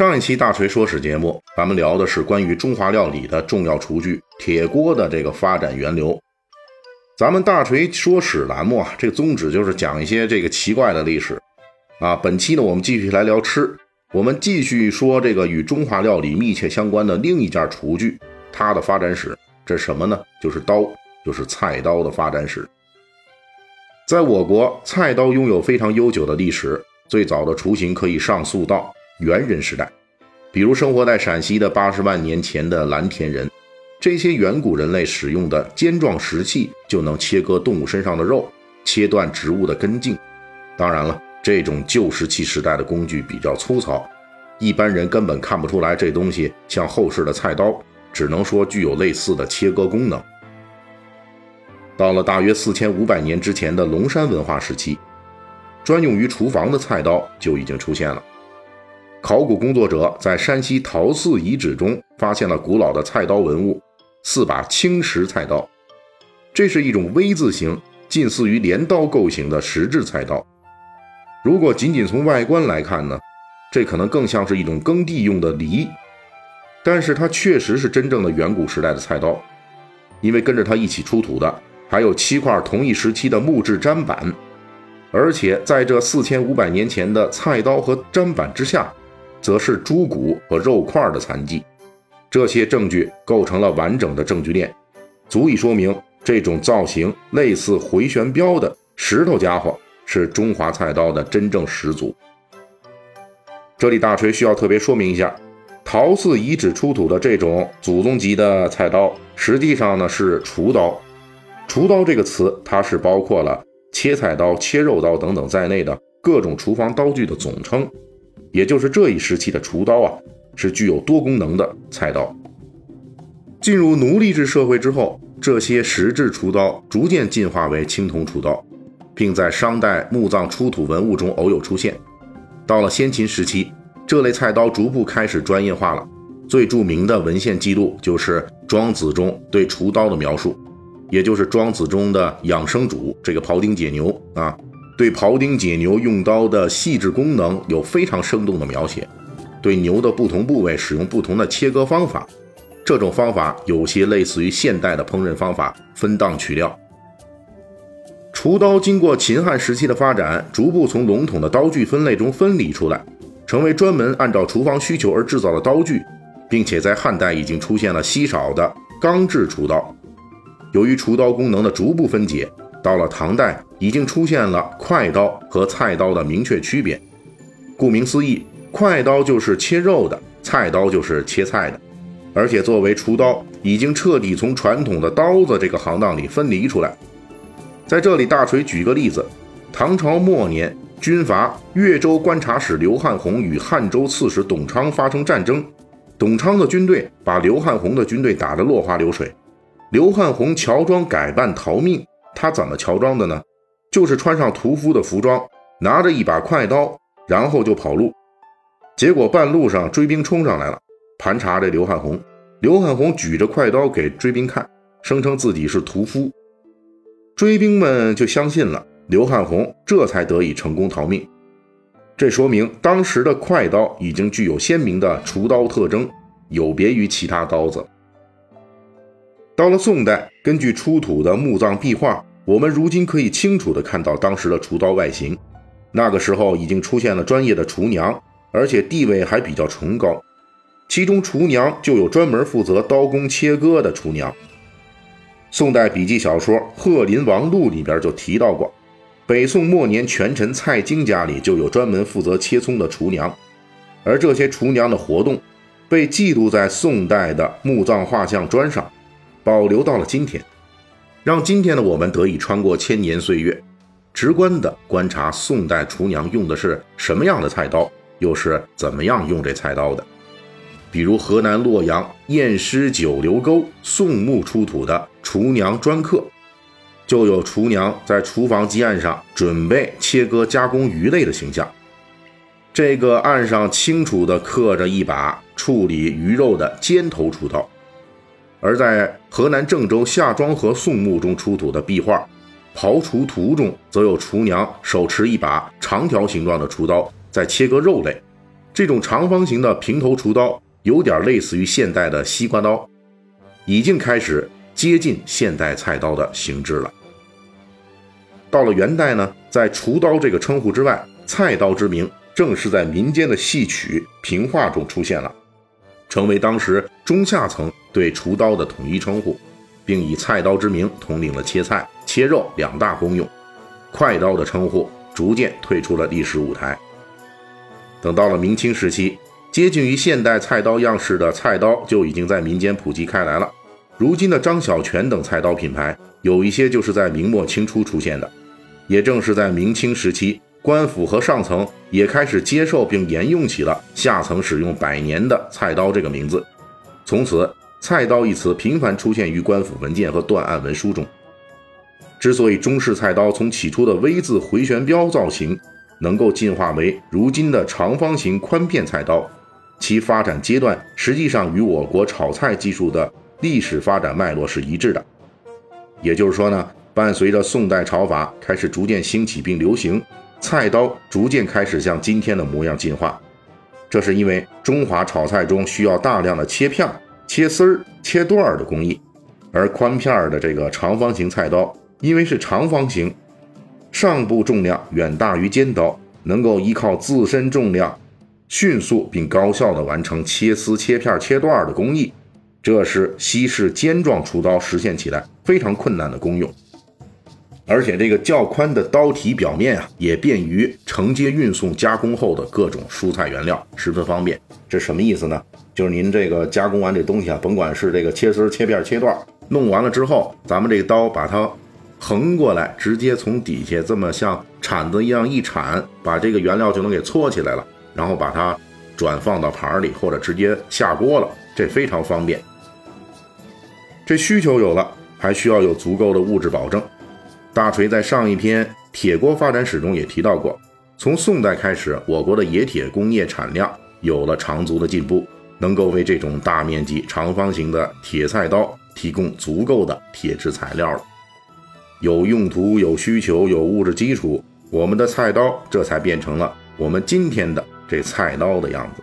上一期大锤说史节目，咱们聊的是关于中华料理的重要厨具铁锅的这个发展源流。咱们大锤说史栏目啊，这个宗旨就是讲一些这个奇怪的历史啊。本期呢，我们继续来聊吃，我们继续说这个与中华料理密切相关的另一件厨具，它的发展史。这什么呢？就是刀，就是菜刀的发展史。在我国，菜刀拥有非常悠久的历史，最早的雏形可以上溯到。猿人时代，比如生活在陕西的八十万年前的蓝田人，这些远古人类使用的尖状石器就能切割动物身上的肉，切断植物的根茎。当然了，这种旧石器时代的工具比较粗糙，一般人根本看不出来这东西像后世的菜刀，只能说具有类似的切割功能。到了大约四千五百年之前的龙山文化时期，专用于厨房的菜刀就已经出现了。考古工作者在山西陶寺遗址中发现了古老的菜刀文物，四把青石菜刀。这是一种 V 字形、近似于镰刀构型的石质菜刀。如果仅仅从外观来看呢，这可能更像是一种耕地用的犁。但是它确实是真正的远古时代的菜刀，因为跟着它一起出土的还有七块同一时期的木质砧板，而且在这四千五百年前的菜刀和砧板之下。则是猪骨和肉块的残迹，这些证据构成了完整的证据链，足以说明这种造型类似回旋镖的石头家伙是中华菜刀的真正始祖。这里大锤需要特别说明一下，陶寺遗址出土的这种祖宗级的菜刀，实际上呢是厨刀。厨刀这个词，它是包括了切菜刀、切肉刀等等在内的各种厨房刀具的总称。也就是这一时期的厨刀啊，是具有多功能的菜刀。进入奴隶制社会之后，这些石质厨刀逐渐进化为青铜厨刀，并在商代墓葬出土文物中偶有出现。到了先秦时期，这类菜刀逐步开始专业化了。最著名的文献记录就是《庄子》中对厨刀的描述，也就是《庄子》中的养生主这个庖丁解牛啊。对庖丁解牛用刀的细致功能有非常生动的描写，对牛的不同部位使用不同的切割方法，这种方法有些类似于现代的烹饪方法——分档取料。厨刀经过秦汉时期的发展，逐步从笼统的刀具分类中分离出来，成为专门按照厨房需求而制造的刀具，并且在汉代已经出现了稀少的钢制厨刀。由于厨刀功能的逐步分解。到了唐代，已经出现了快刀和菜刀的明确区别。顾名思义，快刀就是切肉的，菜刀就是切菜的。而且作为厨刀，已经彻底从传统的刀子这个行当里分离出来。在这里，大锤举个例子：唐朝末年，军阀越州观察使刘汉宏与汉州刺史董昌发生战争，董昌的军队把刘汉宏的军队打得落花流水，刘汉宏乔装改扮逃命。他怎么乔装的呢？就是穿上屠夫的服装，拿着一把快刀，然后就跑路。结果半路上追兵冲上来了，盘查这刘汉红。刘汉红举着快刀给追兵看，声称自己是屠夫。追兵们就相信了，刘汉红这才得以成功逃命。这说明当时的快刀已经具有鲜明的厨刀特征，有别于其他刀子。到了宋代，根据出土的墓葬壁画，我们如今可以清楚地看到当时的厨刀外形。那个时候已经出现了专业的厨娘，而且地位还比较崇高。其中厨娘就有专门负责刀工切割的厨娘。宋代笔记小说《鹤林王录》里边就提到过，北宋末年权臣蔡京家里就有专门负责切葱的厨娘，而这些厨娘的活动被记录在宋代的墓葬画像砖上。保留到了今天，让今天的我们得以穿过千年岁月，直观地观察宋代厨娘用的是什么样的菜刀，又是怎么样用这菜刀的。比如河南洛阳偃师九流沟宋墓出土的厨娘砖刻，就有厨娘在厨房基案上准备切割加工鱼类的形象。这个案上清楚地刻着一把处理鱼肉的尖头厨刀。而在河南郑州夏庄河宋墓中出土的壁画《刨厨图》中，则有厨娘手持一把长条形状的厨刀在切割肉类。这种长方形的平头厨刀有点类似于现代的西瓜刀，已经开始接近现代菜刀的形制了。到了元代呢，在厨刀这个称呼之外，菜刀之名正是在民间的戏曲评话中出现了。成为当时中下层对厨刀的统一称呼，并以菜刀之名统领了切菜、切肉两大功用。快刀的称呼逐渐退出了历史舞台。等到了明清时期，接近于现代菜刀样式的菜刀就已经在民间普及开来了。如今的张小泉等菜刀品牌，有一些就是在明末清初出现的。也正是在明清时期。官府和上层也开始接受并沿用起了下层使用百年的菜刀这个名字，从此“菜刀”一词频繁出现于官府文件和断案文书中。之所以中式菜刀从起初的 V 字回旋镖造型能够进化为如今的长方形宽片菜刀，其发展阶段实际上与我国炒菜技术的历史发展脉络是一致的。也就是说呢，伴随着宋代炒法开始逐渐兴起并流行。菜刀逐渐开始向今天的模样进化，这是因为中华炒菜中需要大量的切片、切丝儿、切段儿的工艺，而宽片儿的这个长方形菜刀，因为是长方形，上部重量远大于尖刀，能够依靠自身重量，迅速并高效地完成切丝、切片、切段儿的工艺，这是西式尖状厨刀实现起来非常困难的功用。而且这个较宽的刀体表面啊，也便于承接运送加工后的各种蔬菜原料，十分方便。这什么意思呢？就是您这个加工完这东西啊，甭管是这个切丝、切片、切段，弄完了之后，咱们这个刀把它横过来，直接从底下这么像铲子一样一铲，把这个原料就能给搓起来了，然后把它转放到盘里，或者直接下锅了，这非常方便。这需求有了，还需要有足够的物质保证。大锤在上一篇铁锅发展史中也提到过，从宋代开始，我国的冶铁工业产量有了长足的进步，能够为这种大面积长方形的铁菜刀提供足够的铁质材料了。有用途、有需求、有物质基础，我们的菜刀这才变成了我们今天的这菜刀的样子。